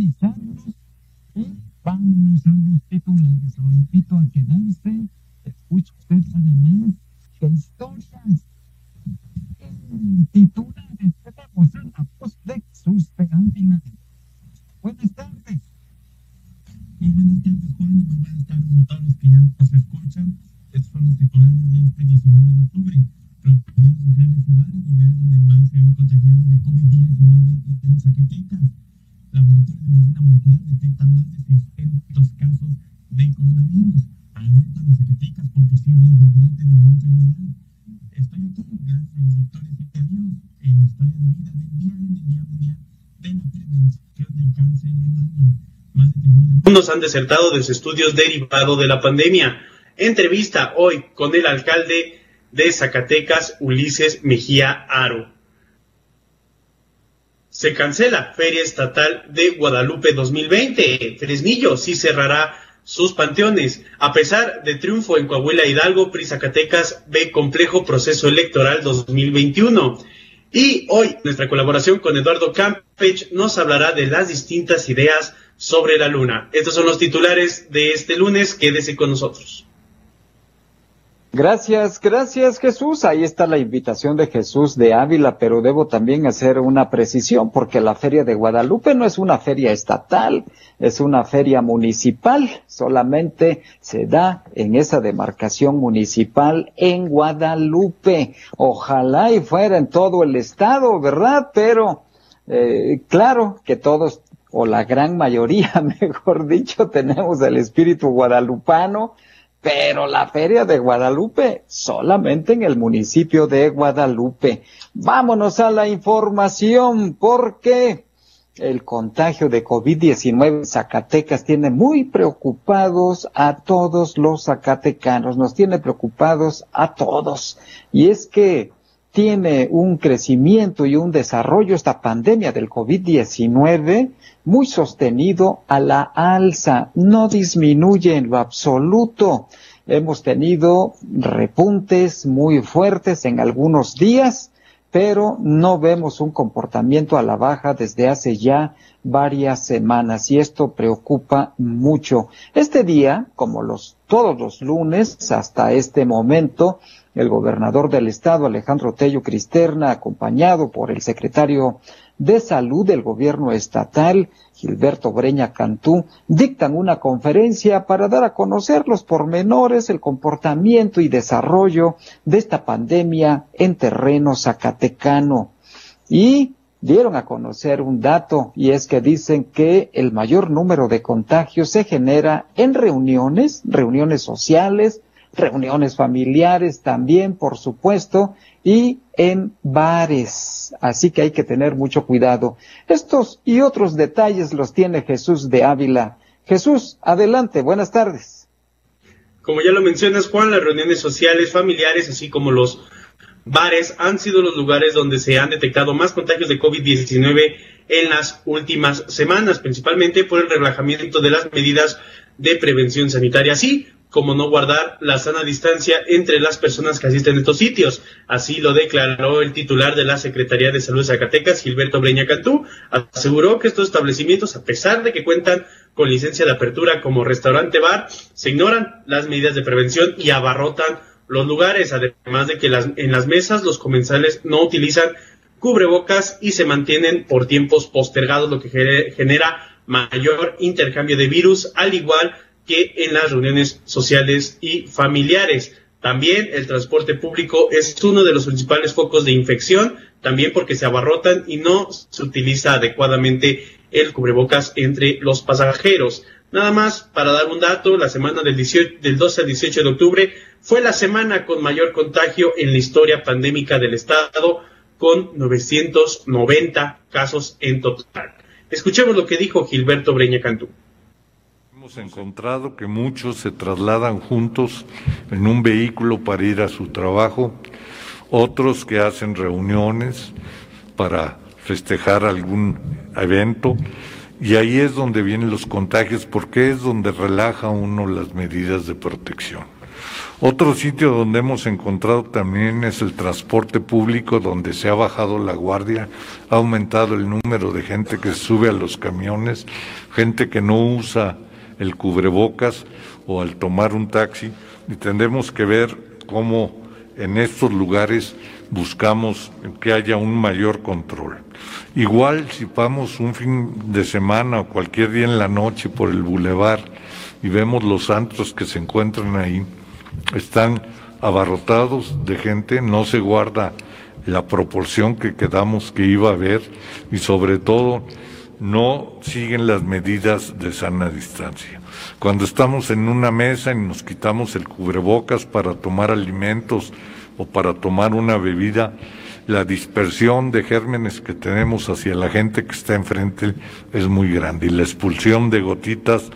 amizade han desertado de los estudios derivados de la pandemia. Entrevista hoy con el alcalde de Zacatecas, Ulises Mejía Aro. Se cancela Feria Estatal de Guadalupe 2020. Fresnillo sí cerrará sus panteones. A pesar de triunfo en Coahuila Hidalgo, PRI Zacatecas ve complejo proceso electoral 2021. Y hoy nuestra colaboración con Eduardo Campech nos hablará de las distintas ideas sobre la luna. Estos son los titulares de este lunes. Quédese con nosotros. Gracias, gracias Jesús. Ahí está la invitación de Jesús de Ávila, pero debo también hacer una precisión porque la Feria de Guadalupe no es una feria estatal, es una feria municipal. Solamente se da en esa demarcación municipal en Guadalupe. Ojalá y fuera en todo el estado, ¿verdad? Pero eh, claro que todos o la gran mayoría, mejor dicho, tenemos el espíritu guadalupano pero la feria de Guadalupe solamente en el municipio de Guadalupe. Vámonos a la información porque el contagio de COVID-19 en Zacatecas tiene muy preocupados a todos los zacatecanos, nos tiene preocupados a todos. Y es que tiene un crecimiento y un desarrollo esta pandemia del COVID-19 muy sostenido a la alza, no disminuye en lo absoluto. Hemos tenido repuntes muy fuertes en algunos días, pero no vemos un comportamiento a la baja desde hace ya varias semanas y esto preocupa mucho. Este día, como los todos los lunes hasta este momento, el gobernador del estado, Alejandro Tello Cristerna, acompañado por el secretario de Salud del Gobierno Estatal, Gilberto Breña Cantú, dictan una conferencia para dar a conocer los pormenores, el comportamiento y desarrollo de esta pandemia en terreno zacatecano. Y dieron a conocer un dato y es que dicen que el mayor número de contagios se genera en reuniones, reuniones sociales, reuniones familiares también, por supuesto, y en bares. Así que hay que tener mucho cuidado. Estos y otros detalles los tiene Jesús de Ávila. Jesús, adelante, buenas tardes. Como ya lo mencionas, Juan, las reuniones sociales, familiares, así como los bares han sido los lugares donde se han detectado más contagios de COVID-19 en las últimas semanas, principalmente por el relajamiento de las medidas de prevención sanitaria. Sí, como no guardar la sana distancia entre las personas que asisten a estos sitios. Así lo declaró el titular de la Secretaría de Salud de Zacatecas, Gilberto Breña Cantú. Aseguró que estos establecimientos, a pesar de que cuentan con licencia de apertura como restaurante-bar, se ignoran las medidas de prevención y abarrotan los lugares, además de que las, en las mesas los comensales no utilizan cubrebocas y se mantienen por tiempos postergados, lo que genera mayor intercambio de virus, al igual que en las reuniones sociales y familiares. También el transporte público es uno de los principales focos de infección, también porque se abarrotan y no se utiliza adecuadamente el cubrebocas entre los pasajeros. Nada más para dar un dato, la semana del, 18, del 12 al 18 de octubre fue la semana con mayor contagio en la historia pandémica del Estado, con 990 casos en total. Escuchemos lo que dijo Gilberto Breña Cantú. Hemos encontrado que muchos se trasladan juntos en un vehículo para ir a su trabajo, otros que hacen reuniones para festejar algún evento, y ahí es donde vienen los contagios porque es donde relaja uno las medidas de protección. Otro sitio donde hemos encontrado también es el transporte público, donde se ha bajado la guardia, ha aumentado el número de gente que sube a los camiones, gente que no usa el cubrebocas o al tomar un taxi, y tendremos que ver cómo en estos lugares buscamos que haya un mayor control. Igual si vamos un fin de semana o cualquier día en la noche por el bulevar y vemos los santos que se encuentran ahí, están abarrotados de gente, no se guarda la proporción que quedamos que iba a haber y sobre todo no siguen las medidas de sana distancia. Cuando estamos en una mesa y nos quitamos el cubrebocas para tomar alimentos o para tomar una bebida, la dispersión de gérmenes que tenemos hacia la gente que está enfrente es muy grande y la expulsión de gotitas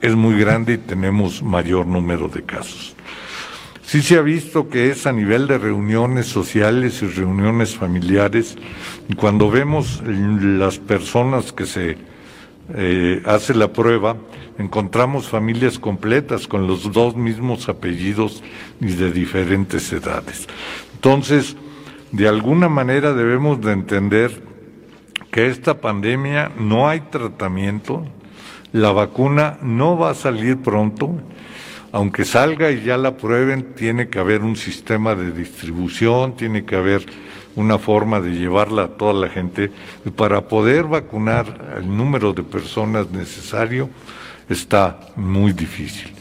es muy grande y tenemos mayor número de casos. Sí se ha visto que es a nivel de reuniones sociales y reuniones familiares, y cuando vemos las personas que se eh, hace la prueba, encontramos familias completas con los dos mismos apellidos y de diferentes edades. Entonces, de alguna manera debemos de entender que esta pandemia no hay tratamiento, la vacuna no va a salir pronto, aunque salga y ya la prueben, tiene que haber un sistema de distribución, tiene que haber una forma de llevarla a toda la gente. Y para poder vacunar el número de personas necesario está muy difícil.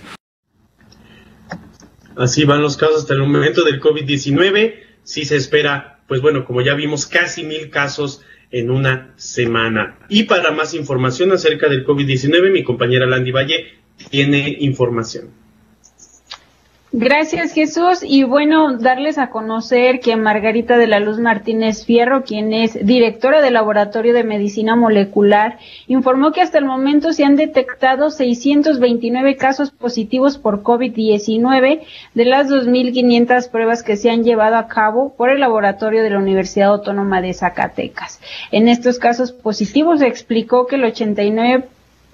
Así van los casos hasta el momento del COVID-19. Sí se espera, pues bueno, como ya vimos, casi mil casos en una semana. Y para más información acerca del COVID-19, mi compañera Landy Valle tiene información. Gracias Jesús y bueno, darles a conocer que Margarita de la Luz Martínez Fierro, quien es directora del Laboratorio de Medicina Molecular, informó que hasta el momento se han detectado 629 casos positivos por COVID-19 de las 2.500 pruebas que se han llevado a cabo por el laboratorio de la Universidad Autónoma de Zacatecas. En estos casos positivos explicó que el 89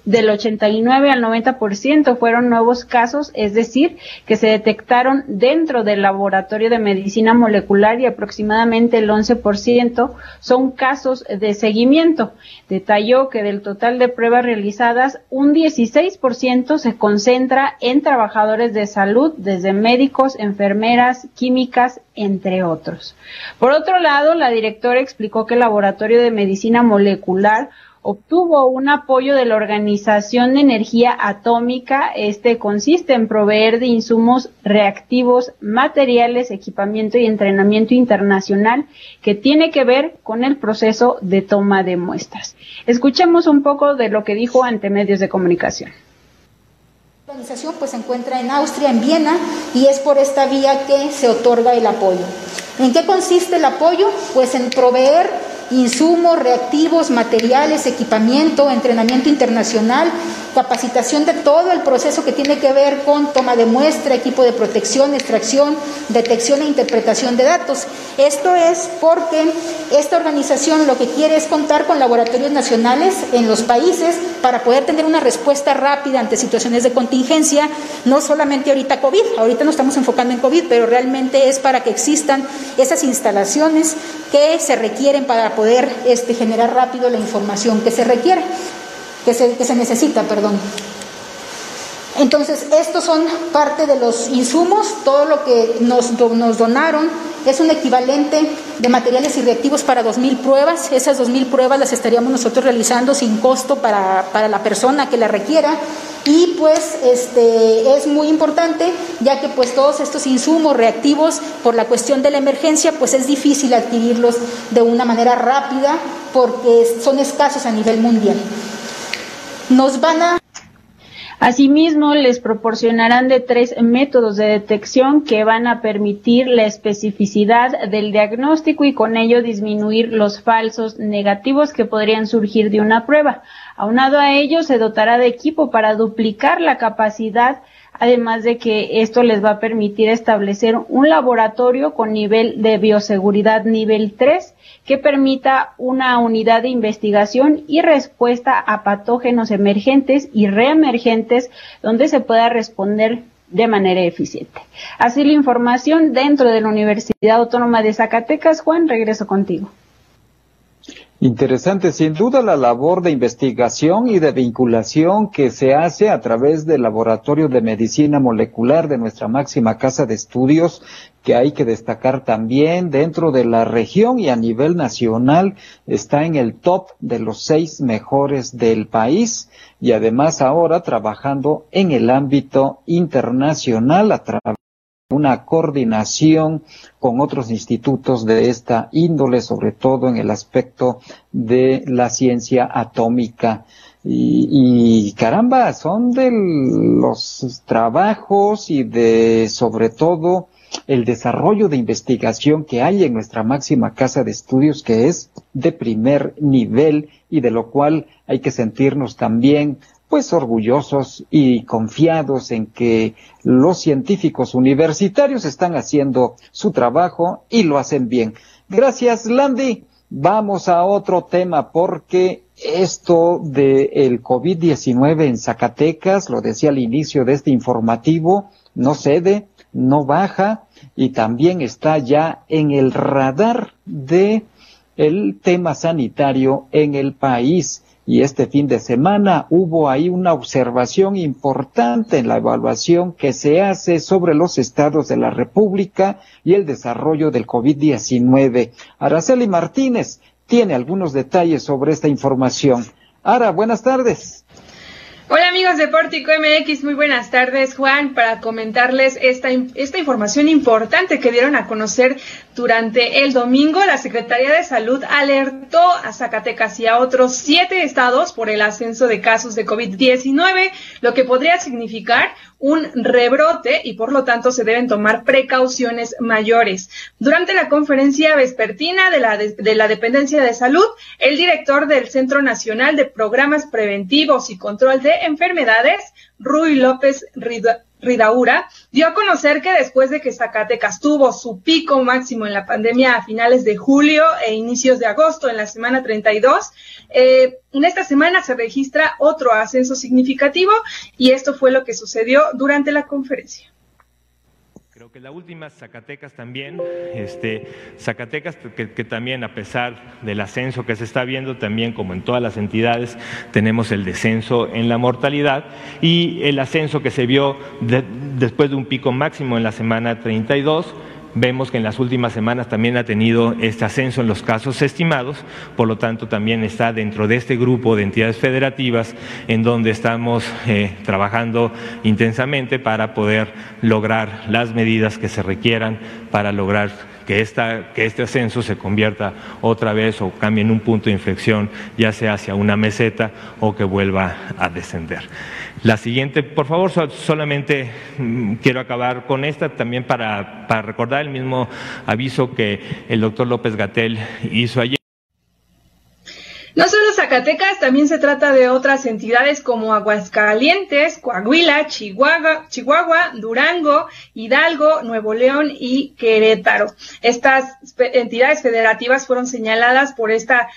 del 89 al 90% fueron nuevos casos, es decir, que se detectaron dentro del laboratorio de medicina molecular y aproximadamente el 11% son casos de seguimiento. Detalló que del total de pruebas realizadas, un 16% se concentra en trabajadores de salud, desde médicos, enfermeras, químicas, entre otros. Por otro lado, la directora explicó que el laboratorio de medicina molecular obtuvo un apoyo de la Organización de Energía Atómica. Este consiste en proveer de insumos reactivos, materiales, equipamiento y entrenamiento internacional que tiene que ver con el proceso de toma de muestras. Escuchemos un poco de lo que dijo ante medios de comunicación. La organización pues se encuentra en Austria, en Viena, y es por esta vía que se otorga el apoyo. ¿En qué consiste el apoyo? Pues en proveer insumos, reactivos, materiales, equipamiento, entrenamiento internacional, capacitación de todo el proceso que tiene que ver con toma de muestra, equipo de protección, extracción, detección e interpretación de datos. Esto es porque esta organización lo que quiere es contar con laboratorios nacionales en los países para poder tener una respuesta rápida ante situaciones de contingencia, no solamente ahorita COVID, ahorita nos estamos enfocando en COVID, pero realmente es para que existan esas instalaciones que se requieren para poder este, generar rápido la información que se requiere, que se, que se necesita, perdón. Entonces, estos son parte de los insumos, todo lo que nos, donaron es un equivalente de materiales y reactivos para 2.000 pruebas. Esas 2.000 pruebas las estaríamos nosotros realizando sin costo para, para la persona que la requiera. Y pues este, es muy importante, ya que pues todos estos insumos reactivos, por la cuestión de la emergencia, pues es difícil adquirirlos de una manera rápida porque son escasos a nivel mundial. Nos van a Asimismo, les proporcionarán de tres métodos de detección que van a permitir la especificidad del diagnóstico y con ello disminuir los falsos negativos que podrían surgir de una prueba. Aunado a ello, se dotará de equipo para duplicar la capacidad además de que esto les va a permitir establecer un laboratorio con nivel de bioseguridad nivel 3 que permita una unidad de investigación y respuesta a patógenos emergentes y reemergentes donde se pueda responder de manera eficiente. Así la información dentro de la Universidad Autónoma de Zacatecas. Juan, regreso contigo. Interesante, sin duda, la labor de investigación y de vinculación que se hace a través del Laboratorio de Medicina Molecular de nuestra máxima casa de estudios, que hay que destacar también dentro de la región y a nivel nacional, está en el top de los seis mejores del país y además ahora trabajando en el ámbito internacional a través una coordinación con otros institutos de esta índole, sobre todo en el aspecto de la ciencia atómica. Y, caramba, son de los trabajos y de sobre todo el desarrollo de investigación que hay en nuestra máxima casa de estudios que es de primer nivel y de lo cual hay que sentirnos también pues orgullosos y confiados en que los científicos universitarios están haciendo su trabajo y lo hacen bien. Gracias, Landy. Vamos a otro tema porque esto del el COVID-19 en Zacatecas, lo decía al inicio de este informativo, no cede, no baja y también está ya en el radar de el tema sanitario en el país y este fin de semana hubo ahí una observación importante en la evaluación que se hace sobre los estados de la República y el desarrollo del COVID-19. Araceli Martínez tiene algunos detalles sobre esta información. Ara, buenas tardes. Hola amigos de Pórtico MX, muy buenas tardes Juan, para comentarles esta, esta información importante que dieron a conocer durante el domingo. La Secretaría de Salud alertó a Zacatecas y a otros siete estados por el ascenso de casos de COVID-19, lo que podría significar un rebrote y por lo tanto se deben tomar precauciones mayores. Durante la conferencia vespertina de la, de, la dependencia de salud, el director del Centro Nacional de Programas Preventivos y Control de Enfermedades, Rui López Ridaura, dio a conocer que después de que Zacatecas tuvo su pico máximo en la pandemia a finales de julio e inicios de agosto, en la semana 32, eh, en esta semana se registra otro ascenso significativo y esto fue lo que sucedió durante la conferencia. Creo que la última, Zacatecas también, este, Zacatecas que, también a pesar del ascenso que se está viendo, también como en todas las entidades, tenemos el descenso en la mortalidad y el ascenso que se vio después de un pico máximo en la semana 32 Vemos que en las últimas semanas también ha tenido este ascenso en los casos estimados, por lo tanto también está dentro de este grupo de entidades federativas en donde estamos eh, trabajando intensamente para poder lograr las medidas que se requieran para lograr que, esta, que este ascenso se convierta otra vez o cambie en un punto de inflexión, ya sea hacia una meseta o que vuelva a descender. La siguiente, por favor, solamente mm, quiero acabar con esta también para, para recordar el mismo aviso que el doctor López Gatel hizo ayer. No solo Zacatecas, también se trata de otras entidades como Aguascalientes, Coahuila, Chihuahua, Chihuahua, Durango, Hidalgo, Nuevo León y Querétaro. Estas entidades federativas fueron señaladas por esta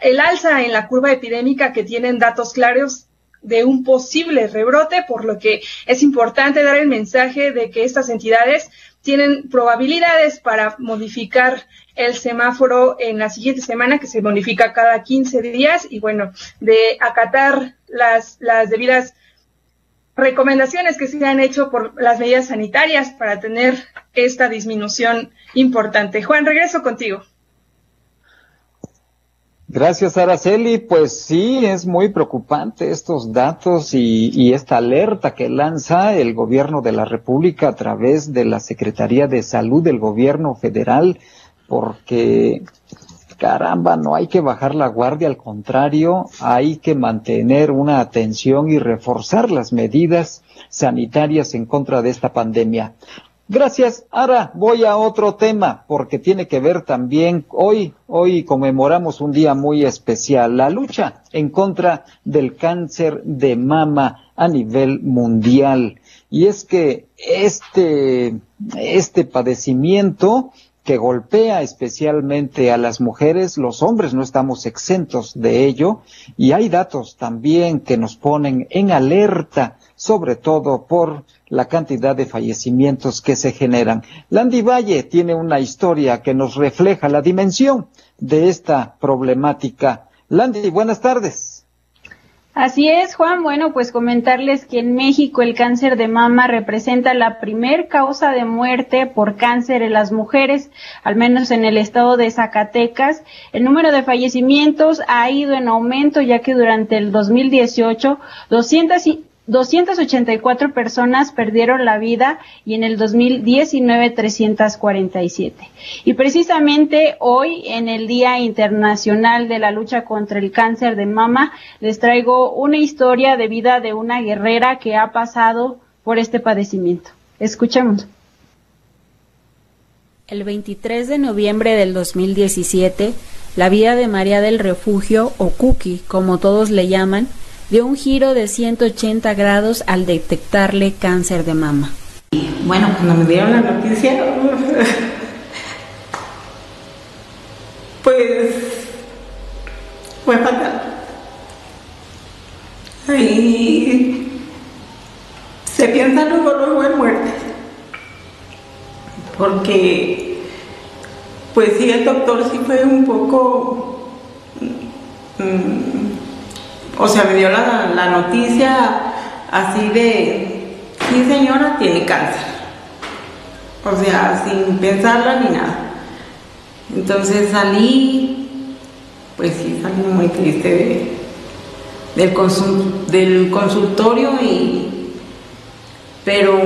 el alza en la curva epidémica que tienen datos claros de un posible rebrote, por lo que es importante dar el mensaje de que estas entidades tienen probabilidades para modificar el semáforo en la siguiente semana, que se modifica cada 15 días, y bueno, de acatar las, las debidas recomendaciones que se han hecho por las medidas sanitarias para tener esta disminución importante. Juan, regreso contigo. Gracias, Araceli. Pues sí, es muy preocupante estos datos y, esta alerta que lanza el gobierno de la República a través de la Secretaría de Salud del gobierno federal, porque caramba, no hay que bajar la guardia, al contrario, hay que mantener una atención y reforzar las medidas sanitarias en contra de esta pandemia. Gracias. Ahora voy a otro tema porque tiene que ver también hoy, hoy conmemoramos un día muy especial, la lucha en contra del cáncer de mama a nivel mundial. Y es que este, este padecimiento que golpea especialmente a las mujeres, los hombres no estamos exentos de ello y hay datos también que nos ponen en alerta, sobre todo por la cantidad de fallecimientos que se generan. Landy Valle tiene una historia que nos refleja la dimensión de esta problemática. Landy, buenas tardes. Así es, Juan. Bueno, pues comentarles que en México el cáncer de mama representa la primer causa de muerte por cáncer en las mujeres, al menos en el estado de Zacatecas. El número de fallecimientos ha ido en aumento ya que durante el 2018 200 284 personas perdieron la vida y en el 2019 347. Y precisamente hoy, en el Día Internacional de la Lucha contra el Cáncer de Mama, les traigo una historia de vida de una guerrera que ha pasado por este padecimiento. Escuchemos. El 23 de noviembre del 2017, la vida de María del Refugio, o Cookie, como todos le llaman, dio un giro de 180 grados al detectarle cáncer de mama. Bueno, cuando me dieron la noticia, pues fue fatal. Ahí se piensa luego, luego en muerte. Porque, pues sí, el doctor sí fue un poco... Mm, o sea, me dio la, noticia así de, sí señora, tiene cáncer. O sea, sin pensarla ni nada. Entonces salí, pues sí, salí muy triste del, del consultorio y, pero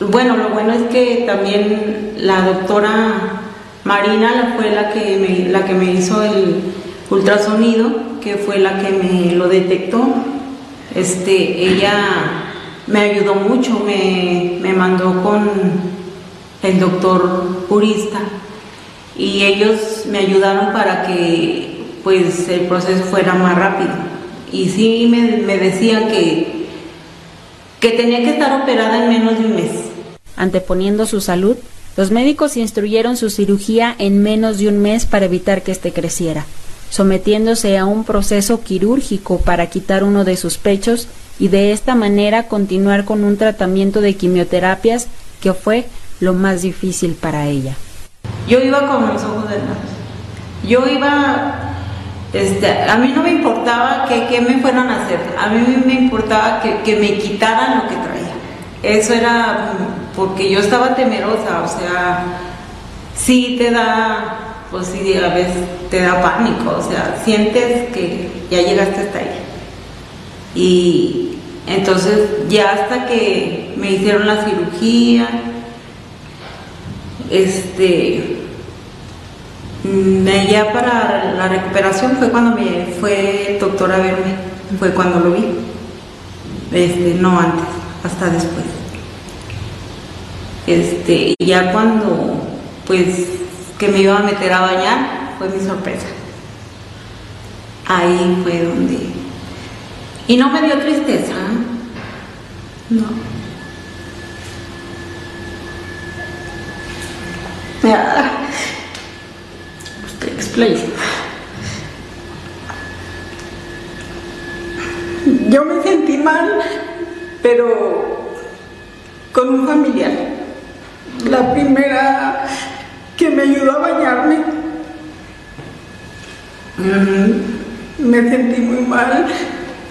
bueno, lo bueno es que también la doctora Marina fue la que me, la que me hizo el ultrasonido que fue la que me lo detectó. Este, ella me ayudó mucho, me, mandó con el doctor purista y ellos me ayudaron para que pues el proceso fuera más rápido. Y sí me, me decían que, que tenía que estar operada en menos de un mes. Anteponiendo su salud, los médicos instruyeron su cirugía en menos de un mes para evitar que éste creciera sometiéndose a un proceso quirúrgico para quitar uno de sus pechos y de esta manera continuar con un tratamiento de quimioterapias que fue lo más difícil para ella. Yo iba con los ojos nada. Yo iba, este, a mí no me importaba que, me fueran a hacer, a mí me importaba que, que me quitaran lo que traía. Eso era porque yo estaba temerosa, o sea, sí te da pues sí, a veces te da pánico, o sea, sientes que ya llegaste hasta ahí. Y entonces ya hasta que me hicieron la cirugía, este, mm, ya para la recuperación fue cuando me fue el doctor a verme, fue cuando lo vi, este, no antes, hasta después. Este, ya cuando pues que me iba a meter a bañar, fue mi sorpresa. Ahí fue donde... Y no me dio tristeza, ¿eh? no. Usted explain. Yo me sentí mal, pero con un familiar. La primera que me ayudó a bañarme. Me sentí muy mal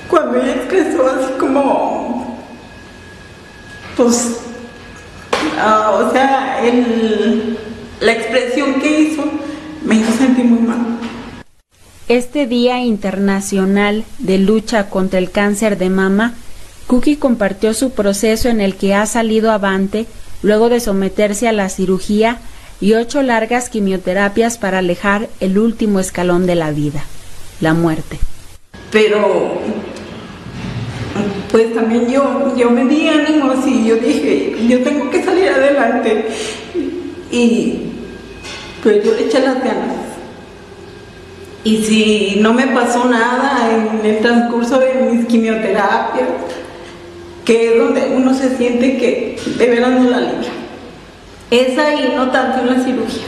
cuando ella expresó así como, pues, ah, o sea, la expresión que hizo me hizo sentir muy mal. Este Día Internacional de Lucha contra el Cáncer de Mama, Cookie compartió su proceso en el que ha salido avante luego de someterse a la cirugía y ocho largas quimioterapias para alejar el último escalón de la vida, la muerte. Pero, pues también yo, yo me di ánimos y yo dije, yo tengo que salir adelante. Y pues yo le eché las ganas. Y si no me pasó nada en el transcurso de mis quimioterapias, que es donde uno se siente que de veras no la libra es ahí, no tanto en la cirugía,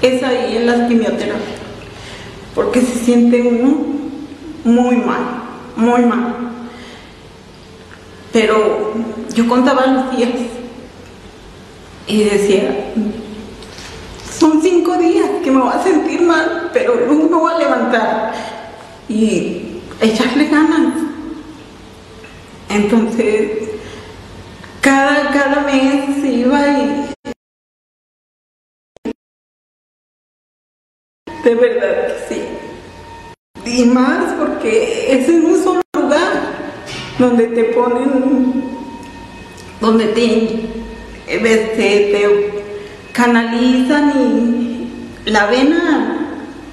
es ahí en las quimioterapias, porque se siente uno muy mal, muy mal. Pero yo contaba los días y decía, son cinco días que me voy a sentir mal, pero luego me voy a levantar y echarle ganas. Entonces, cada, cada mes iba y de verdad que sí. Y más porque es en un solo lugar donde te ponen, donde te, este, te canalizan y la vena,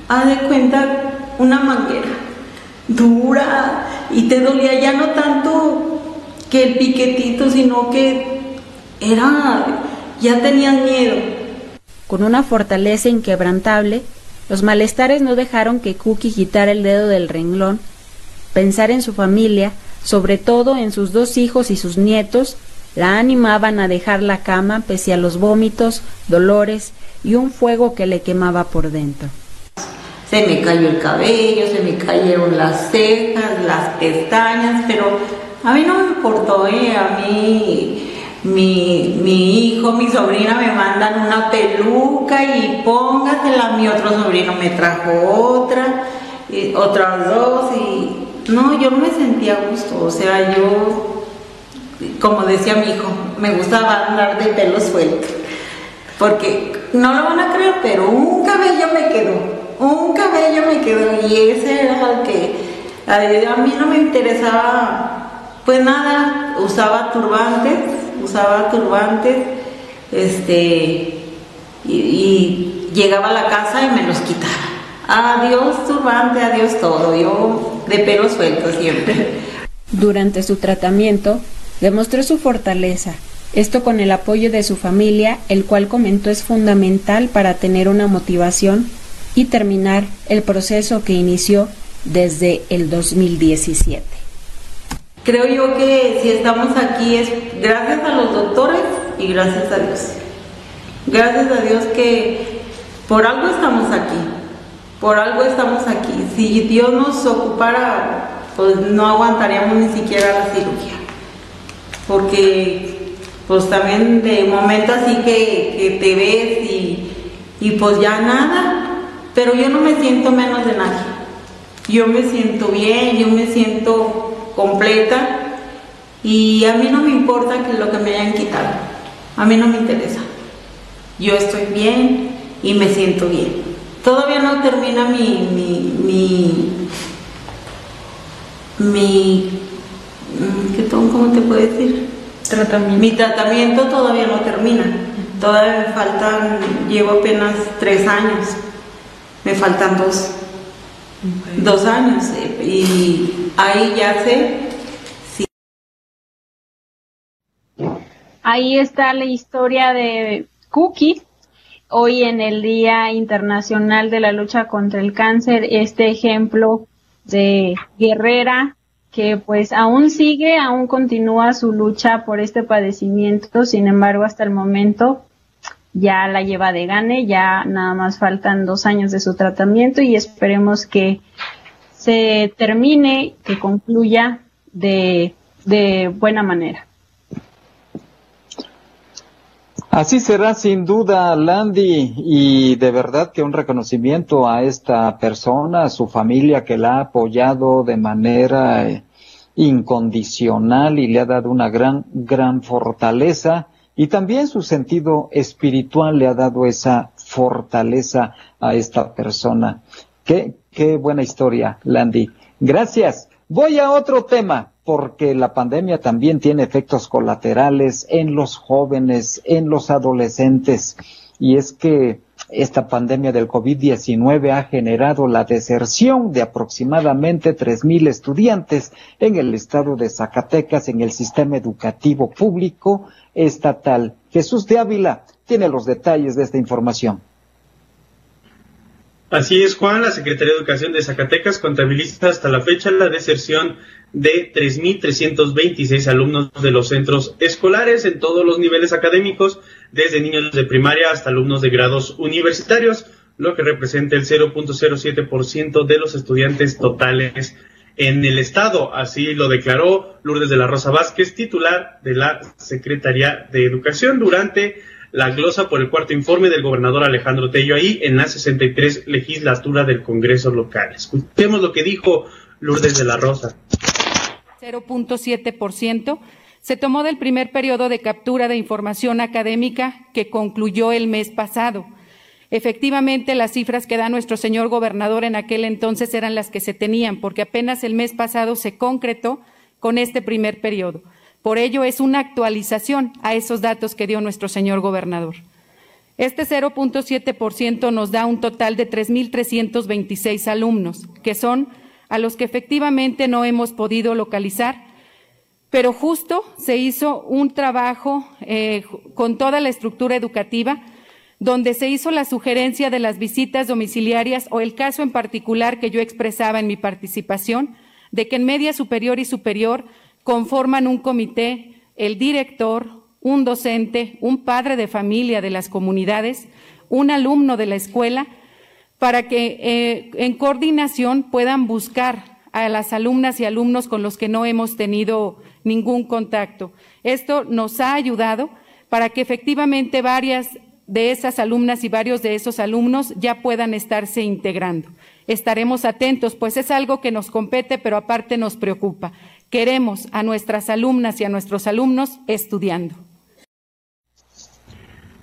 ha de cuenta una manguera dura y te dolía ya no tanto que el piquetito, sino que era, ya tenías miedo. Con una fortaleza inquebrantable, los malestares no dejaron que Cookie quitara el dedo del renglón. Pensar en su familia, sobre todo en sus dos hijos y sus nietos, la animaban a dejar la cama pese a los vómitos, dolores y un fuego que le quemaba por dentro. Se me cayó el cabello, se me cayeron las cejas, las pestañas, pero a mí no me importó, ¿eh? a mí mi, mi, hijo, mi sobrina me mandan una peluca y póngasela, mi otro sobrino me trajo otra, y otras dos y no, yo no me sentía a gusto, o sea, yo como decía mi hijo, me gustaba andar de pelo suelto. Porque no lo van a creer, pero un cabello me quedó. Un cabello me quedó. Y ese era el que a mí no me interesaba, pues nada, usaba turbantes, usaba turbantes, este, y, y llegaba a la casa y me los quitaba. Adiós turbante, adiós todo. Yo de pelo suelto siempre. Durante su tratamiento, Demostró su fortaleza, esto con el apoyo de su familia, el cual comentó es fundamental para tener una motivación y terminar el proceso que inició desde el 2017. Creo yo que si estamos aquí es gracias a los doctores y gracias a Dios. Gracias a Dios que por algo estamos aquí, por algo estamos aquí. Si Dios nos ocupara, pues no aguantaríamos ni siquiera la cirugía porque pues también de momento así que, te ves y, y, pues ya nada, pero yo no me siento menos de nadie. Yo me siento bien, yo me siento completa y a mí no me importa que lo que me hayan quitado, a mí no me interesa. Yo estoy bien y me siento bien. Todavía no termina mi, mi, mi, mi Mm, ¿cómo te puedo decir? Tratamiento. Mi tratamiento todavía no termina. Todavía me faltan, llevo apenas tres años. Me faltan dos. Dos años. Y ahí ya sé si. Ahí está la historia de Cookie. Hoy en el Día Internacional de la Lucha contra el Cáncer, este ejemplo de guerrera que pues aún sigue, aún continúa su lucha por este padecimiento, sin embargo hasta el momento ya la lleva de gane, ya nada más faltan dos años de su tratamiento y esperemos que se termine, que concluya de, de buena manera. Así será sin duda, Landy, y de verdad que un reconocimiento a esta persona, a su familia que la ha apoyado de manera eh, incondicional y le ha dado una gran, gran fortaleza y también su sentido espiritual le ha dado esa fortaleza a esta persona. Qué, qué buena historia, Landy. Gracias. Voy a otro tema, porque la pandemia también tiene efectos colaterales en los jóvenes, en los adolescentes, y es que esta pandemia del COVID-19 ha generado la deserción de aproximadamente 3.000 estudiantes en el estado de Zacatecas en el sistema educativo público estatal. Jesús de Ávila tiene los detalles de esta información. Así es, Juan. La Secretaría de Educación de Zacatecas contabiliza hasta la fecha la deserción de 3.326 alumnos de los centros escolares en todos los niveles académicos, desde niños de primaria hasta alumnos de grados universitarios, lo que representa el 0.07% de los estudiantes totales en el Estado. Así lo declaró Lourdes de la Rosa Vázquez, titular de la Secretaría de Educación, durante la glosa por el cuarto informe del gobernador Alejandro Tello ahí en la 63 legislatura del Congreso local. Escuchemos lo que dijo Lourdes de la Rosa. 0.7% se tomó del primer periodo de captura de información académica que concluyó el mes pasado. Efectivamente, las cifras que da nuestro señor gobernador en aquel entonces eran las que se tenían, porque apenas el mes pasado se concretó con este primer periodo. Por ello, es una actualización a esos datos que dio nuestro señor gobernador. Este 0.7% nos da un total de 3.326 alumnos, que son a los que efectivamente no hemos podido localizar, pero justo se hizo un trabajo eh, con toda la estructura educativa donde se hizo la sugerencia de las visitas domiciliarias o el caso en particular que yo expresaba en mi participación, de que en media superior y superior conforman un comité el director, un docente, un padre de familia de las comunidades, un alumno de la escuela, para que eh, en coordinación puedan buscar a las alumnas y alumnos con los que no hemos tenido ningún contacto. Esto nos ha ayudado para que efectivamente varias de esas alumnas y varios de esos alumnos ya puedan estarse integrando. Estaremos atentos, pues es algo que nos compete, pero aparte nos preocupa. Queremos a nuestras alumnas y a nuestros alumnos estudiando.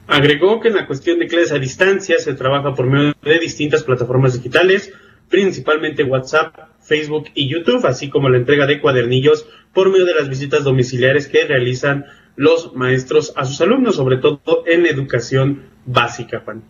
Agregó que en la cuestión de clases a distancia se trabaja por medio de distintas plataformas digitales, principalmente WhatsApp, Facebook y YouTube, así como la entrega de cuadernillos por medio de las visitas domiciliares que realizan los maestros a sus alumnos, sobre todo en educación básica, Juan.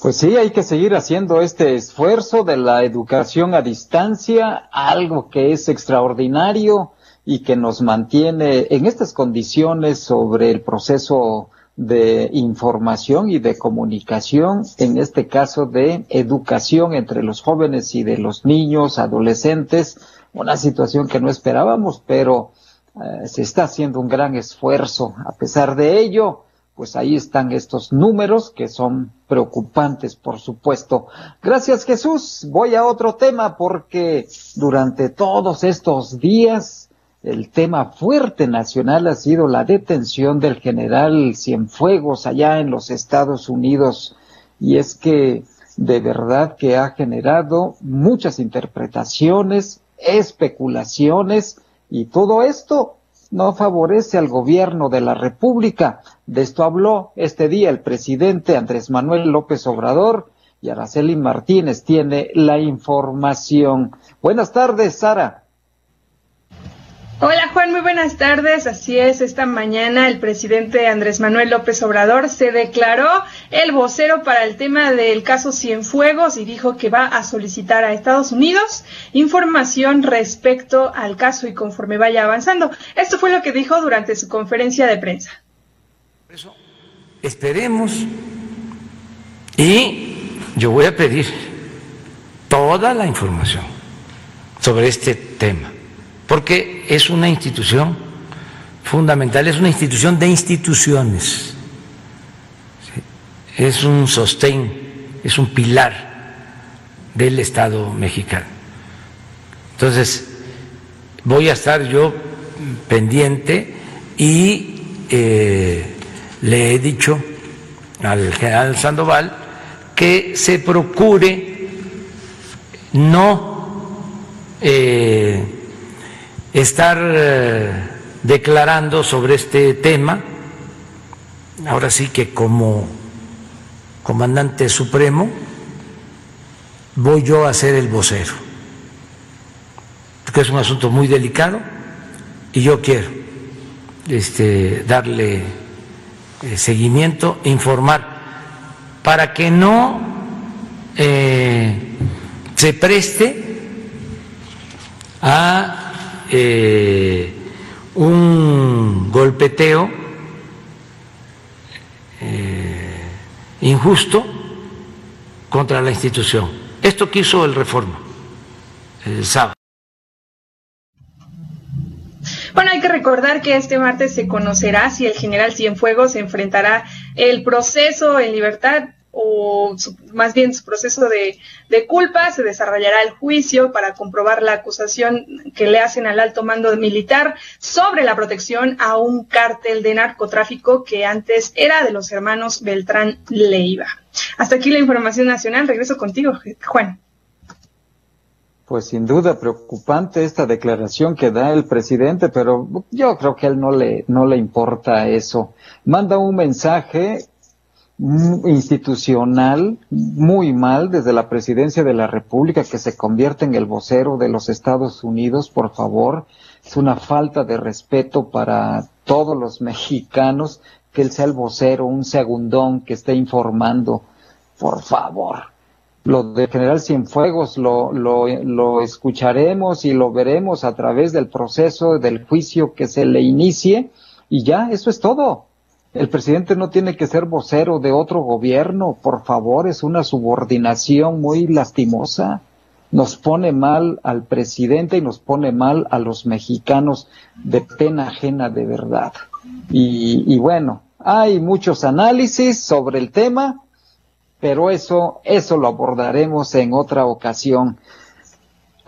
Pues sí, hay que seguir haciendo este esfuerzo de la educación a distancia, algo que es extraordinario y que nos mantiene en estas condiciones sobre el proceso de información y de comunicación, en este caso de educación entre los jóvenes y de los niños, adolescentes, una situación que no esperábamos, pero eh, se está haciendo un gran esfuerzo. A pesar de ello, pues ahí están estos números que son preocupantes, por supuesto. Gracias Jesús. Voy a otro tema porque durante todos estos días el tema fuerte nacional ha sido la detención del general Cienfuegos allá en los Estados Unidos. Y es que de verdad que ha generado muchas interpretaciones, especulaciones, y todo eto no favorece al gobierno de la República. De esto habló este día el presidente Andrés Manuel López Obrador y Araceli Martínez tiene la información. Buenas tardes, Sara. Hola Juan, muy buenas tardes. Así es, esta mañana el presidente Andrés Manuel López Obrador se declaró el vocero para el tema del caso Cienfuegos y dijo que va a solicitar a Estados Unidos información respecto al caso y conforme vaya avanzando. Esto fue lo que dijo durante su conferencia de prensa. eso, esperemos y yo voy a pedir toda la información sobre este tema porque es una institución fundamental, es una institución de instituciones, es un sostén, es un pilar del Estado mexicano. Entonces, voy a estar yo pendiente y eh, le he dicho al general Sandoval que se procure no eh, estar eh, declarando sobre este tema, ahora sí que como comandante supremo, voy yo a ser el vocero, porque es un asunto muy delicado y yo quiero este, darle eh, seguimiento informar para que no eh, se preste a eh, un golpeteo eh, injusto contra la institución. Esto quiso el Reforma el sábado. Bueno, hay que recordar que este martes se conocerá si el general Cienfuegos enfrentará el proceso en libertad o más bien su proceso de, de, culpa, se desarrollará el juicio para comprobar la acusación que le hacen al alto mando militar sobre la protección a un cártel de narcotráfico que antes era de los hermanos Beltrán Leiva. Hasta aquí la información nacional. Regreso contigo, Juan. Pues sin duda preocupante esta declaración que da el presidente, pero yo creo que a él no le, no le importa eso. Manda un mensaje institucional muy mal desde la presidencia de la República que se convierte en el vocero de los Estados Unidos, por favor. Es una falta de respeto para todos los mexicanos que él sea el vocero, un segundón que esté informando. Por favor. Lo de General Cienfuegos lo, lo, lo escucharemos y lo veremos a través del proceso del juicio que se le inicie y ya, eso es todo. El presidente no tiene que ser vocero de otro gobierno, por favor, es una subordinación muy lastimosa. Nos pone mal al presidente y nos pone mal a los mexicanos de pena ajena de verdad. Y, y bueno, hay muchos análisis sobre el tema, pero eso, eso lo abordaremos en otra ocasión.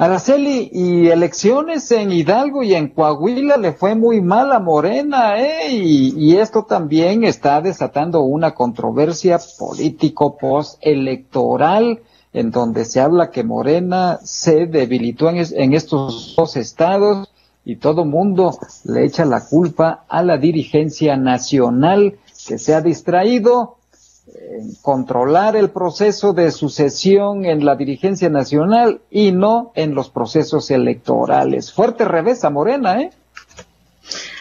Araceli, y elecciones en Hidalgo y en Coahuila le fue muy mal a Morena, ¿eh? Y, esto también está desatando una controversia político postelectoral en donde se habla que Morena se debilitó en, en estos dos estados y todo mundo le echa la culpa a la dirigencia nacional que se ha distraído controlar el proceso de sucesión en la dirigencia nacional y no en los procesos electorales. Fuerte revés a Morena, ¿eh?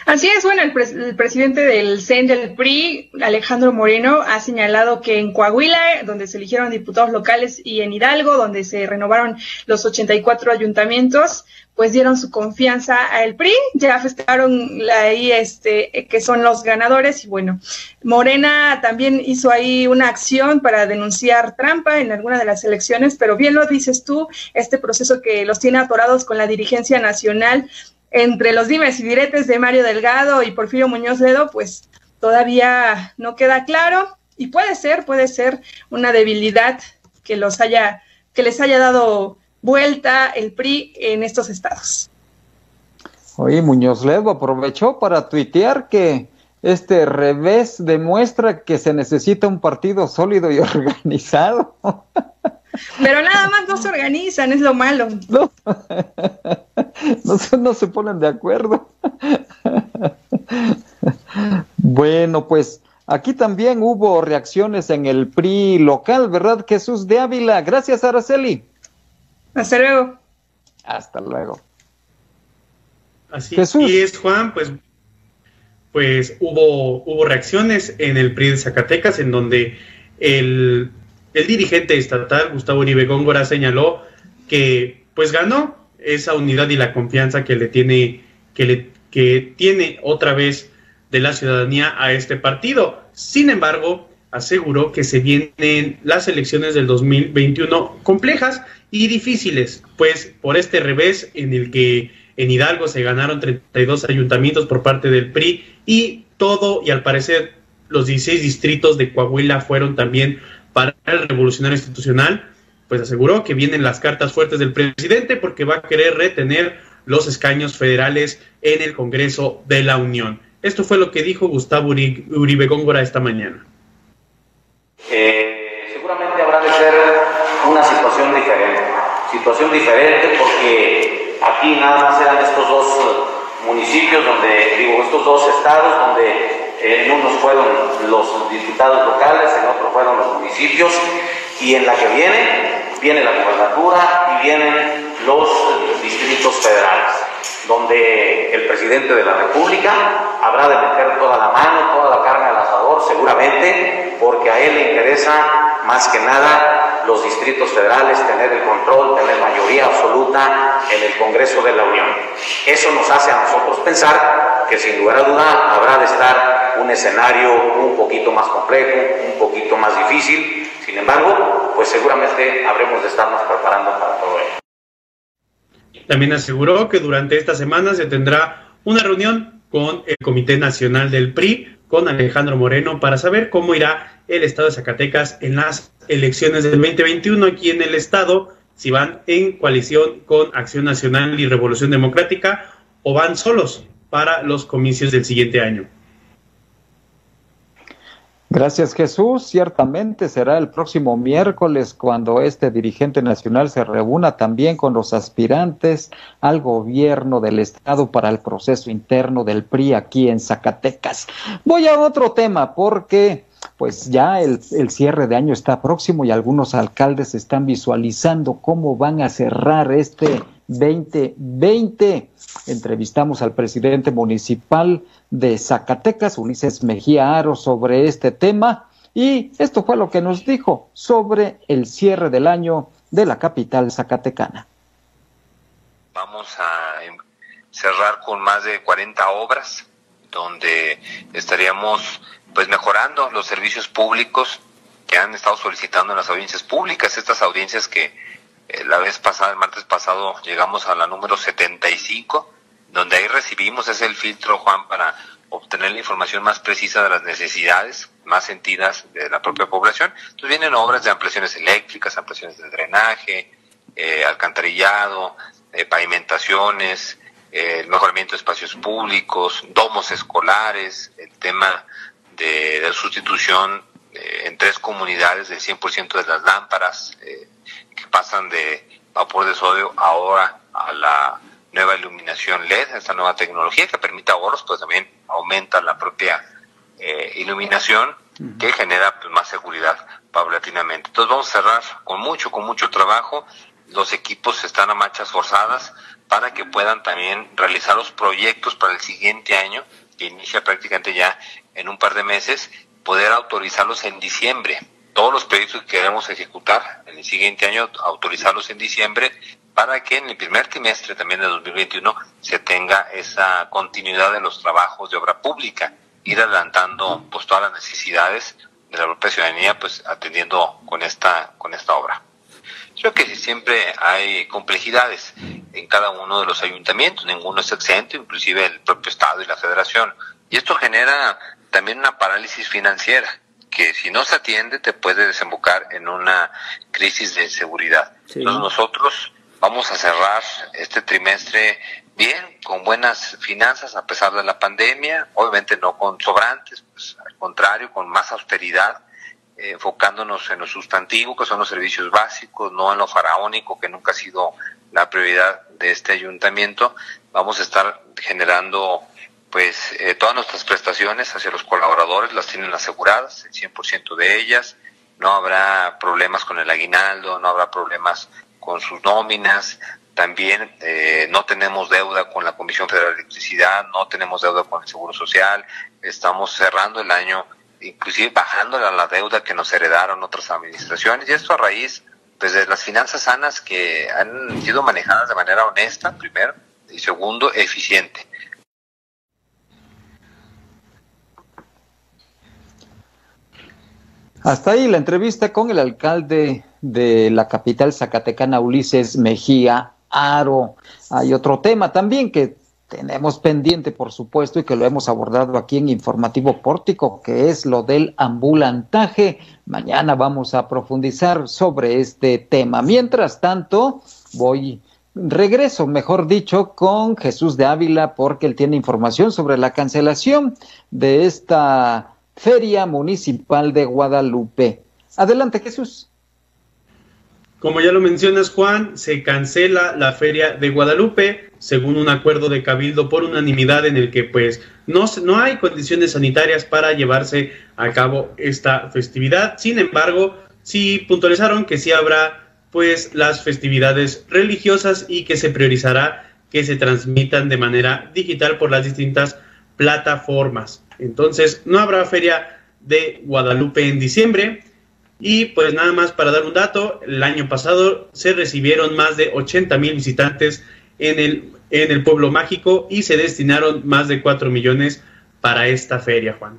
Así es, bueno, el, presidente del CEN del PRI, Alejandro Moreno, ha señalado que en Coahuila, donde se eligieron diputados locales, y en Hidalgo, donde se renovaron los 84 ayuntamientos, pues dieron su confianza al PRI, ya festejaron ahí este, que son los ganadores, y bueno, Morena también hizo ahí una acción para denunciar trampa en alguna de las elecciones, pero bien lo dices tú, este proceso que los tiene atorados con la dirigencia nacional entre los dimes y diretes de Mario Delgado y Porfirio Muñoz Ledo, pues todavía no queda claro y puede ser, puede ser una debilidad que los haya, que les haya dado vuelta el PRI en estos estados. Oye, Muñoz Ledo aprovechó para tuitear que este revés demuestra que se necesita un partido sólido y organizado. Pero nada más no se organizan, es lo malo. No, no, se, ponen de acuerdo. Bueno, pues aquí también hubo reacciones en el PRI local, ¿verdad? Jesús de Ávila. Gracias, Araceli. Hasta luego. Hasta luego. Así es, Juan, pues, pues hubo, hubo reacciones en el PRI de Zacatecas en donde el el dirigente estatal, Gustavo Uribe Góngora, señaló que pues ganó esa unidad y la confianza que le tiene, que le, que tiene otra vez de la ciudadanía a este partido. Sin embargo, aseguró que se vienen las elecciones del 2021 complejas y difíciles, pues por este revés en el que en Hidalgo se ganaron 32 ayuntamientos por parte del PRI y todo y al parecer los 16 distritos de Coahuila fueron también para el revolucionario institucional, pues aseguró que vienen las cartas fuertes del presidente porque va a querer retener los escaños federales en el Congreso de la Unión. Esto fue lo que dijo Gustavo Uribe Góngora esta mañana. Eh, seguramente habrá de ser una situación diferente, situación diferente porque aquí nada más eran estos dos municipios donde, digo, estos dos estados donde en unos fueron los diputados locales, en otros fueron los municipios, y en la que viene, viene la gubernatura y vienen los distritos federales, donde el presidente de la República habrá de meter toda la mano, toda la carne al asador, seguramente, porque a él le interesa más que nada los distritos federales, tener el control, tener mayoría absoluta en el Congreso de la Unión. Eso nos hace a nosotros pensar que sin lugar a duda habrá de estar un escenario un poquito más complejo, un poquito más difícil. Sin embargo, pues seguramente habremos de estarnos preparando para todo ello. También aseguró que durante esta semana se tendrá una reunión con el Comité Nacional del PRI, con Alejandro Moreno, para saber cómo irá el estado de Zacatecas en las elecciones del 2021 aquí en el estado, si van en coalición con Acción Nacional y Revolución Democrática o van solos para los comicios del siguiente año. Gracias Jesús. Ciertamente será el próximo miércoles cuando este dirigente nacional se reúna también con los aspirantes al gobierno del Estado para el proceso interno del PRI aquí en Zacatecas. Voy a otro tema porque pues ya el, el, cierre de año está próximo y algunos alcaldes están visualizando cómo van a cerrar este 2020. Entrevistamos al presidente municipal de Zacatecas, Ulises Mejía Aro, sobre este tema y esto fue lo que nos dijo sobre el cierre del año de la capital zacatecana. Vamos a em, cerrar con más de 40 obras donde estaríamos pues mejorando los servicios públicos que han estado solicitando en las audiencias públicas, estas audiencias que eh, la vez pasada, el martes pasado, llegamos a la número 75, donde ahí recibimos ese el filtro, Juan, para obtener la información más precisa de las necesidades más sentidas de la propia población. Entonces vienen obras de ampliaciones eléctricas, ampliaciones de drenaje, eh, alcantarillado, eh, pavimentaciones, eh, el mejoramiento de espacios públicos, domos escolares, el tema de, de sustitución en tres comunidades del 100% de las lámparas que pasan de vapor de sodio ahora a la nueva iluminación LED, esta nueva tecnología que permite ahorros, pues también aumenta la propia eh, iluminación que genera pues, más seguridad paulatinamente. Entonces vamos a cerrar con mucho, con mucho trabajo. Los equipos están a marchas forzadas para que puedan también realizar los proyectos para el siguiente año, que inicia prácticamente ya en un par de meses, poder autorizarlos en diciembre. Todos los proyectos que queremos ejecutar en el siguiente año, autorizarlos en diciembre para que en el primer trimestre también de 2021 se tenga esa continuidad de los trabajos de obra pública, ir adelantando pues todas las necesidades de la propia ciudadanía pues atendiendo con esta con esta obra. Creo que siempre hay complejidades en cada uno de los ayuntamientos, ninguno es exento, inclusive el propio estado y la federación, y esto genera también una parálisis financiera que si no se atiende te puede desembocar en una crisis de seguridad. Entonces nosotros Vamos a cerrar este trimestre bien, con buenas finanzas a pesar de la pandemia, obviamente no con sobrantes, pues al contrario, con más austeridad, eh, enfocándonos en lo sustantivo, que son los servicios básicos, no en lo faraónico, que nunca ha sido la prioridad de este ayuntamiento. Vamos a estar generando pues eh, todas nuestras prestaciones hacia los colaboradores las tienen aseguradas, el 100% de ellas, no habrá problemas con el aguinaldo, no habrá problemas con sus nóminas, también eh, no tenemos deuda con la Comisión Federal de Electricidad, no tenemos deuda con el Seguro Social, estamos cerrando el año, inclusive bajando la deuda que nos heredaron otras administraciones, y esto a raíz pues, de las finanzas sanas que han sido manejadas de manera honesta, primero, y segundo, eficiente. Hasta ahí la entrevista con el alcalde de la capital zacatecana, Ulises Mejía Aro. Hay otro tema también que tenemos pendiente, por supuesto, y que lo hemos abordado aquí en Informativo Pórtico, que es lo del ambulantaje. Mañana vamos a profundizar sobre este tema. Mientras tanto, voy, regreso, mejor dicho, con Jesús de Ávila, porque él tiene información sobre la cancelación de esta Feria Municipal de Guadalupe. Adelante, Jesús. Como ya lo mencionas, Juan, se cancela la Feria de Guadalupe según un acuerdo de Cabildo por unanimidad en el que pues no, no hay condiciones sanitarias para llevarse a cabo esta festividad. Sin embargo, sí puntualizaron que sí habrá pues las festividades religiosas y que se priorizará que se transmitan de manera digital por las distintas plataformas. Entonces, no habrá feria de Guadalupe en diciembre. Y pues nada más para dar un dato, el año pasado se recibieron más de 80 mil visitantes en el, en el pueblo mágico y se destinaron más de 4 millones para esta feria, Juan.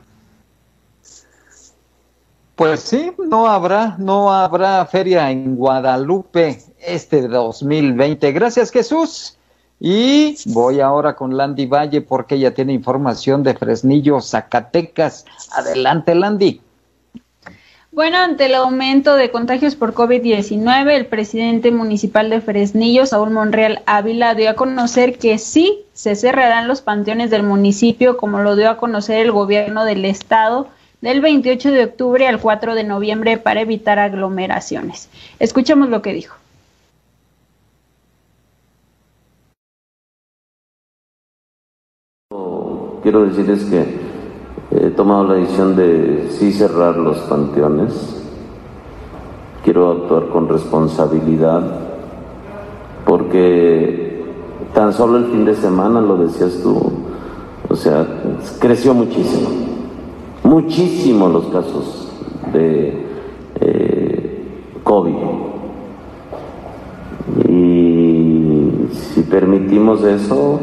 Pues sí, no habrá, no habrá feria en Guadalupe este 2020. Gracias, Jesús. Y voy ahora con Landy Valle porque ella tiene información de Fresnillo, Zacatecas. Adelante, Landy. Bueno, ante el aumento de contagios por COVID-19, el presidente municipal de Fresnillo, Saúl Monreal Ávila, dio a conocer que sí se cerrarán los panteones del municipio, como lo dio a conocer el gobierno del estado del 28 de octubre al 4 de noviembre para evitar aglomeraciones. Escuchemos lo que dijo. Quiero decirles que he tomado la decisión de sí cerrar los panteones. Quiero actuar con responsabilidad porque tan solo el fin de semana, lo decías tú, o sea, creció muchísimo, muchísimo los casos de eh, COVID. Y si permitimos eso,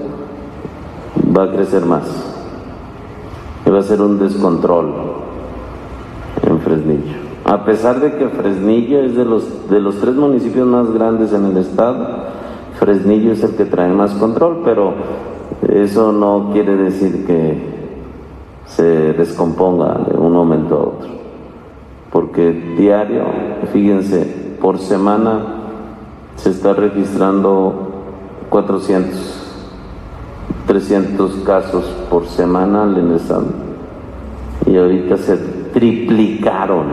va a crecer más va a ser un descontrol en Fresnillo. A pesar de que Fresnillo es de los, de los tres municipios más grandes en el estado, Fresnillo es el que trae más control, pero eso no quiere decir que se descomponga de un momento a otro. Porque diario, fíjense, por semana se está registrando 400 300 casos por semana estado y ahorita se triplicaron.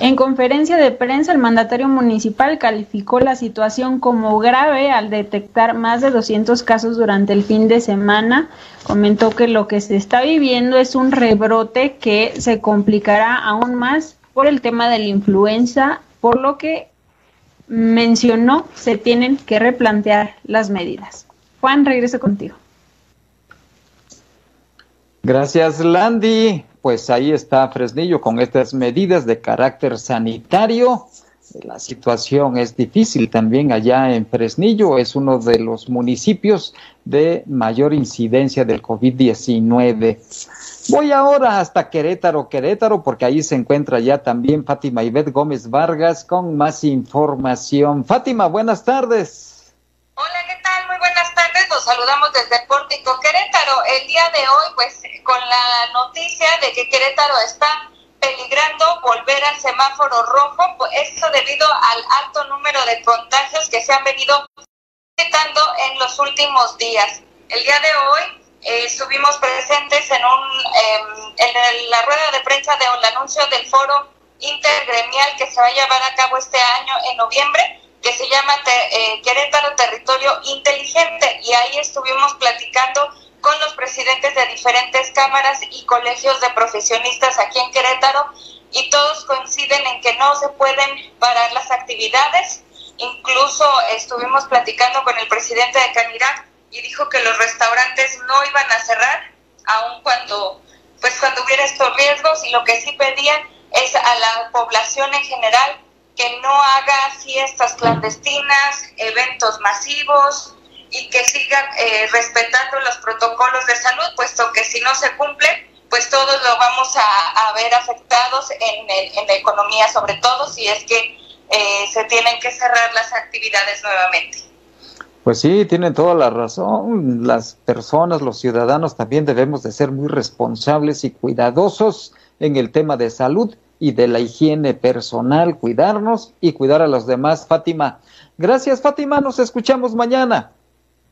En conferencia de prensa, el mandatario municipal calificó la situación como grave al detectar más de 200 casos durante el fin de semana. Comentó que lo que se está viviendo es un rebrote que se complicará aún más por el tema de la influenza, por lo que mencionó se tienen que replantear las medidas. Juan, regreso contigo. Gracias, Landy. Pues ahí está Fresnillo con estas medidas de carácter sanitario. La situación es difícil también allá en Fresnillo. Es uno de los municipios de mayor incidencia del COVID-19. Voy ahora hasta Querétaro, Querétaro, porque ahí se encuentra ya también Fátima Ivette Gómez Vargas con más información. Fátima, buenas tardes. Hola, ¿qué tal? Muy buenas tardes. Nos saludamos desde Pórtico Querétaro. El día de hoy, pues, con la noticia de que Querétaro está peligrando volver al semáforo rojo, pues esto debido al alto número de contagios que se han venido presentando en los últimos días. El día de hoy eh, estuvimos presentes en, un, em, en la rueda de prensa del anuncio del foro intergremial que se va a llevar a cabo este año en noviembre, que se llama eh, Querétaro Territorio Inteligente. Y ahí estuvimos platicando con los presidentes de diferentes cámaras y colegios de profesionistas aquí en Querétaro y todos coinciden en que no se pueden parar las actividades. Incluso estuvimos platicando con el presidente de Canirac y dijo que los restaurantes no iban a cerrar, aun cuando, pues cuando hubiera estos riesgos, y lo que sí pedían es a la población en general que no haga fiestas clandestinas, eventos masivos y que sigan eh, respetando los protocolos de salud, puesto que si no se cumple, pues todos lo vamos a, ver afectados en, en, la economía, sobre todo si es que eh, se tienen que cerrar las actividades nuevamente. Pues sí, tienen toda la razón. Las personas, los ciudadanos también debemos de ser muy responsables y cuidadosos en el tema de salud y de la higiene personal, cuidarnos y cuidar a los demás. Fátima, gracias Fátima, nos escuchamos mañana.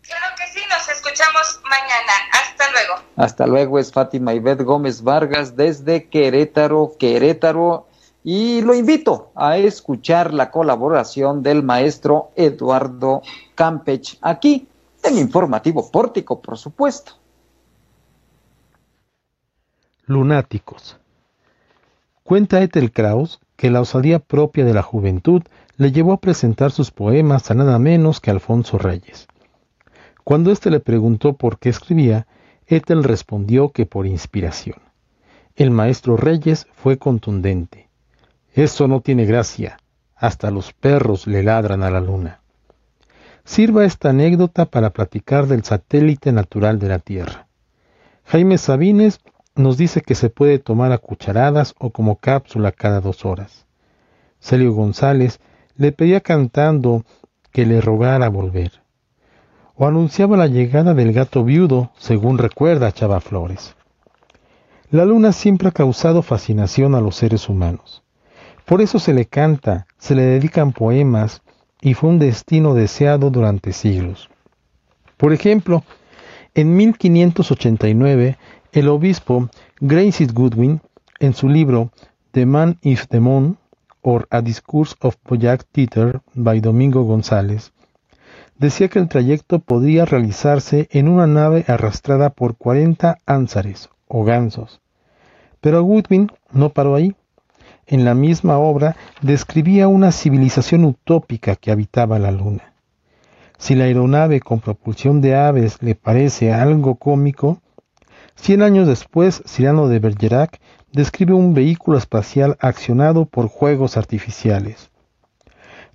Claro que sí, nos escuchamos mañana. Hasta luego. Hasta luego, es Fátima Ivette Gómez Vargas desde Querétaro, Querétaro. Y lo invito a escuchar la colaboración del maestro Eduardo Campech aquí en Informativo Pórtico, por supuesto. Lunáticos. Cuenta Ethel Kraus que la osadía propia de la juventud le llevó a presentar sus poemas a nada menos que Alfonso Reyes. Cuando éste le preguntó por qué escribía, Ethel respondió que por inspiración. El maestro Reyes fue contundente. Eso no tiene gracia. Hasta los perros le ladran a la luna. Sirva esta anécdota para platicar del satélite natural de la Tierra. Jaime Sabines nos dice que se puede tomar a cucharadas o como cápsula cada dos horas. Celio González le pedía cantando que le rogara volver. O anunciaba la llegada del gato viudo, según recuerda Chava Flores. La luna siempre ha causado fascinación a los seres humanos. Por eso se le canta, se le dedican poemas y fue un destino deseado durante siglos. Por ejemplo, en 1589, el obispo Gracie Goodwin, en su libro The Man is the Moon, or A Discourse of Poyac Theater by Domingo González, decía que el trayecto podía realizarse en una nave arrastrada por 40 ánsares o gansos. Pero Goodwin no paró ahí. En la misma obra describía una civilización utópica que habitaba la luna. Si la aeronave con propulsión de aves le parece algo cómico, cien años después Cyrano de Bergerac describe un vehículo espacial accionado por juegos artificiales.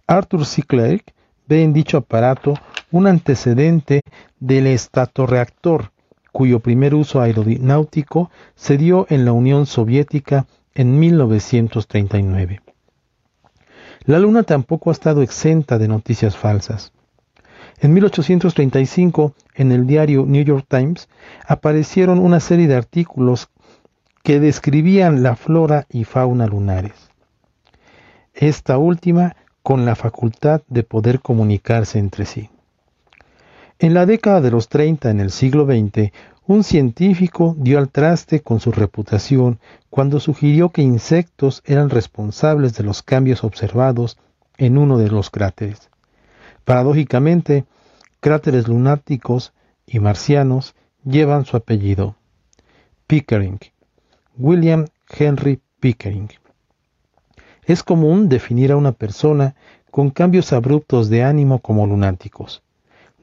Arthur C. Clarke en dicho aparato un antecedente del estatorreactor, cuyo primer uso aeronáutico se dio en la Unión Soviética en 1939. La Luna tampoco ha estado exenta de noticias falsas. En 1835, en el diario New York Times, aparecieron una serie de artículos que describían la flora y fauna lunares. Esta última con la facultad de poder comunicarse entre sí. En la década de los 30 en el siglo XX, un científico dio al traste con su reputación cuando sugirió que insectos eran responsables de los cambios observados en uno de los cráteres. Paradójicamente, cráteres lunáticos y marcianos llevan su apellido, Pickering, William Henry Pickering. Es común definir a una persona con cambios abruptos de ánimo como lunáticos.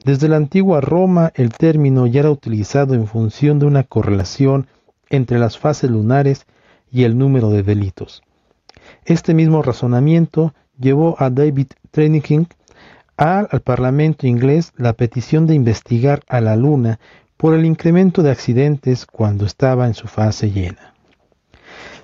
Desde la antigua Roma el término ya era utilizado en función de una correlación entre las fases lunares y el número de delitos. Este mismo razonamiento llevó a David Treniking al Parlamento inglés la petición de investigar a la Luna por el incremento de accidentes cuando estaba en su fase llena.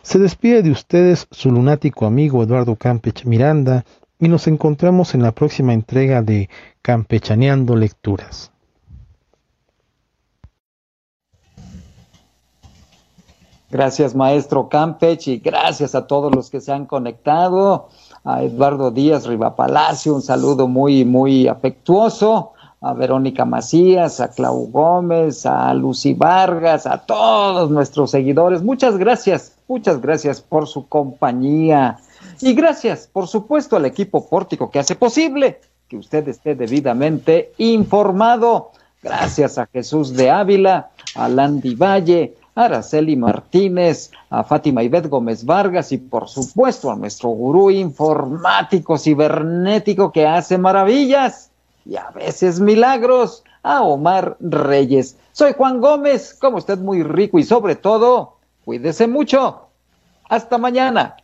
Se despide de ustedes su lunático amigo Eduardo Campech Miranda y nos encontramos en la próxima entrega de Campechaneando Lecturas. Gracias, maestro Campech, y gracias a todos los que se han conectado. A Eduardo Díaz Riva Palacio, un saludo muy, muy afectuoso. A Verónica Macías, a Clau Gómez, a Lucy Vargas, a todos nuestros seguidores. Muchas gracias, muchas gracias por su compañía. Y gracias, por supuesto, al equipo Pórtico que hace posible que usted esté debidamente informado. Gracias a Jesús de Ávila, a Landy Valle, a Araceli Martínez, a Fátima Ibet Gómez Vargas y por supuesto a nuestro gurú informático cibernético que hace maravillas y a veces milagros, a Omar Reyes. Soy Juan Gómez, como usted muy rico y sobre todo, cuídese mucho. Hasta mañana.